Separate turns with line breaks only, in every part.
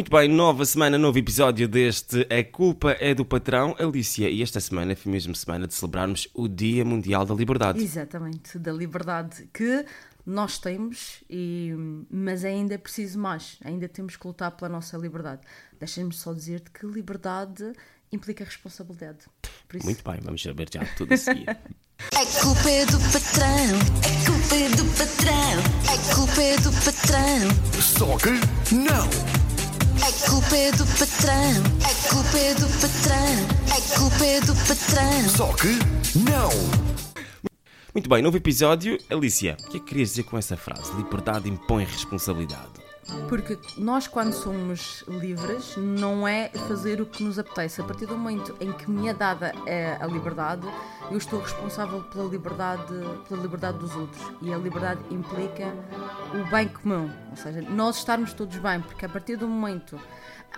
Muito bem, nova semana, novo episódio deste A Culpa é do Patrão, Alicia. E esta semana foi mesmo semana de celebrarmos o Dia Mundial da Liberdade.
Exatamente, da liberdade que nós temos, e, mas ainda é preciso mais, ainda temos que lutar pela nossa liberdade. Deixa-me só dizer-te que liberdade implica responsabilidade. Por isso,
Muito bem, vamos saber já tudo a seguir.
A culpa é do patrão, a culpa é do patrão, a culpa é do patrão,
Só que não!
Culpa é do patrão, a culpa é do patrão, a culpa é do patrão.
Só que não!
Muito bem, novo episódio. Alicia, o que é que querias dizer com essa frase? Liberdade impõe responsabilidade.
Porque nós, quando somos livres, não é fazer o que nos apetece. A partir do momento em que me é dada eh, a liberdade, eu estou responsável pela liberdade, pela liberdade dos outros. E a liberdade implica o bem comum. Ou seja, nós estarmos todos bem, porque a partir do momento.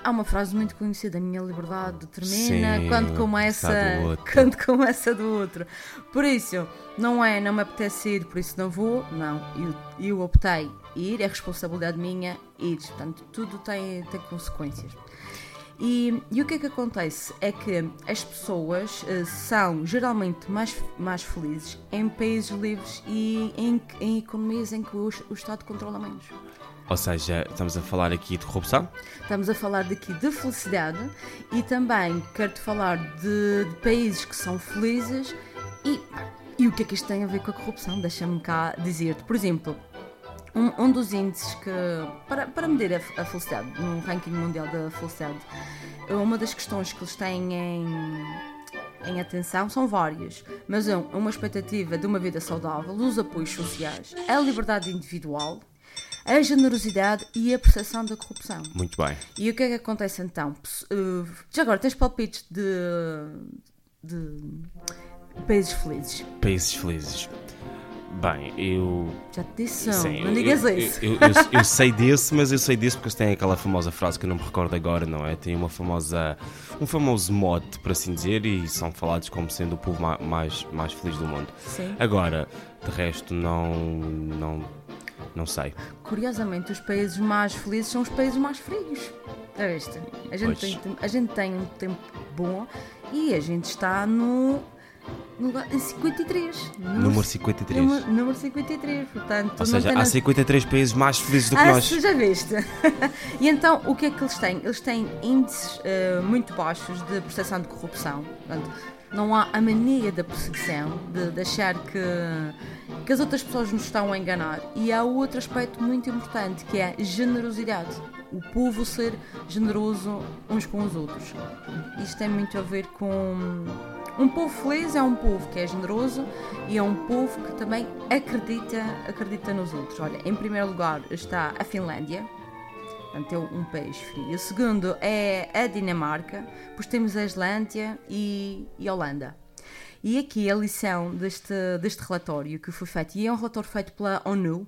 Há uma frase muito conhecida: a minha liberdade termina
Sim,
quando começa,
está do outro.
quando começa do outro. Por isso, não é, não me apetece ir, por isso não vou. Não, eu, eu optei ir, é responsabilidade minha ir. Portanto, tudo tem, tem consequências. E, e o que é que acontece? É que as pessoas eh, são geralmente mais, mais felizes em países livres e em, em economias em que o, o Estado controla menos.
Ou seja, estamos a falar aqui de corrupção?
Estamos a falar daqui de felicidade e também quero-te falar de, de países que são felizes e, e o que é que isto tem a ver com a corrupção? Deixa-me cá dizer-te. Por exemplo, um, um dos índices que. Para, para medir a, a felicidade, no ranking mundial da felicidade, uma das questões que eles têm em, em atenção são várias, mas um, uma expectativa de uma vida saudável, os apoios sociais, a liberdade individual, a generosidade e a percepção da corrupção.
Muito bem.
E o que é que acontece então? Uh, Já agora, tens palpites de, de países felizes?
Países felizes. Bem, eu.
Já te disse, não,
Sim,
não
eu-
digas
eu,
isso.
Eu, eu- eu sei desse, mas eu sei desse porque têm aquela famosa frase que eu não me recordo agora, não é? Tem uma famosa. um famoso mote, por assim dizer, e são falados como sendo o povo ma- mais, mais feliz do mundo.
Sim.
Agora, de resto, não. não. Não sei.
Curiosamente, os países mais felizes são os países mais frios. Já viste? A gente,
Pois.
tem, a gente tem um tempo bom e a gente está no. no lugar- em 53.
Número 53.
Número, número 53, portanto.
Ou seja, há
nada-
53 países mais felizes do que
Ah,
nós.
já viste? e então, o que é que eles têm? Eles têm índices eh, muito baixos de percepção de corrupção. Portanto, não há a mania da perseguição, de, de achar que, que as outras pessoas nos estão a enganar. E há outro aspecto muito importante, que é a generosidade. O povo ser generoso uns com os outros. Isto tem muito a ver com... Um povo feliz é um povo que é generoso e é um povo que também acredita, acredita nos outros. Olha, em primeiro lugar está a Finlândia, portanto é um país frio. O segundo é a Dinamarca, depois temos a Islândia e, e a Holanda. E aqui a lição deste, deste relatório que foi feito, e é um relatório feito pela ONU,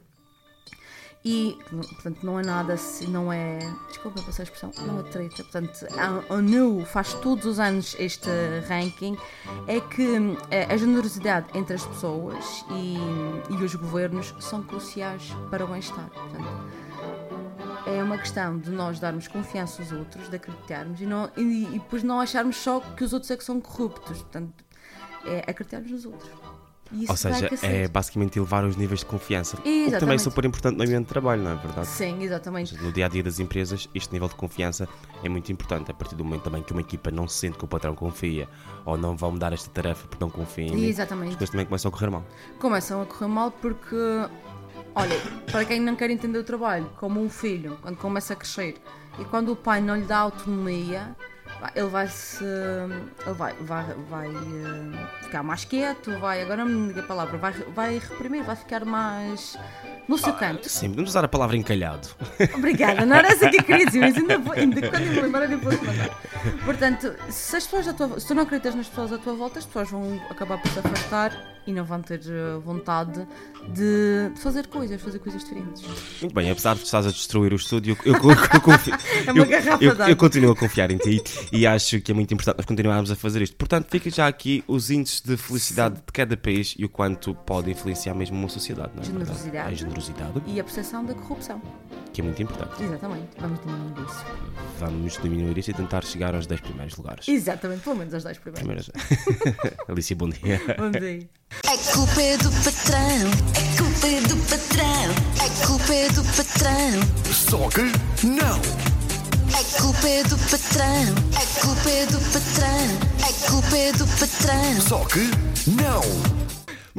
e, portanto, não é nada, não é. Desculpa passar a expressão, não é treta. Portanto, a ONU faz todos os anos este ranking. É que eh, a generosidade entre as pessoas e, e os governos são cruciais para o bem-estar. Portanto, é uma questão de nós darmos confiança aos outros, de acreditarmos e, não, e, e depois não acharmos só que os outros é que são corruptos. Portanto, é acreditarmos nos outros.
Ou seja, é basicamente elevar os níveis de confiança. O que também é
Exatamente.
super importante no ambiente de trabalho, não é verdade?
Sim, exatamente.
No dia a dia das empresas, este nível de confiança é muito importante. A partir do momento também que uma equipa não se sente que o patrão confia ou não vão dar esta tarefa porque não confia em mim,
Exatamente.
as coisas também começam a correr mal.
começam a correr mal porque, olha, para quem não quer entender o trabalho, como um filho, quando começa a crescer e quando o pai não lhe dá autonomia, ele vai se. ele vai, vai, vai eh, ficar mais quieto, vai, agora me diga a palavra, vai, vai reprimir, vai ficar mais no seu canto.
Sim, podemos usar a palavra encalhado.
Obrigada, não era essa que eu queria dizer, mas ainda, vou, ainda quando eu me lembrar eu vou te mandar. Portanto, se as pessoas tua, se tu não acreditas nas pessoas à tua volta, as pessoas vão acabar por se afastar e não vão ter eh, vontade de, de fazer coisas, fazer coisas diferentes.
Muito bem, apesar de estás a destruir o estúdio, eu, eu, eu confio.
É uma
eu, continuo a confiar em ti e acho que é muito importante nós continuarmos a fazer isto. Portanto, fica já aqui os índices de felicidade de cada país e o quanto pode influenciar mesmo uma sociedade. Não é verdade?
Generosidade.
A generosidade,
E a percepção da corrupção.
que é muito importante.
Exatamente, vamos diminuir isso.
Vamos diminuir isso e tentar chegar aos 10 primeiros lugares.
Exatamente, pelo menos as 10 primeiras.
Primeiras. Alicia, bom dia.
Vamos aí.
A culpa é do patrão, a culpa é do patrão, a culpa é do patrão,
Só que não.
a culpa é do patrão, a culpa é do patrão, a culpa é do patrão.
Só que não.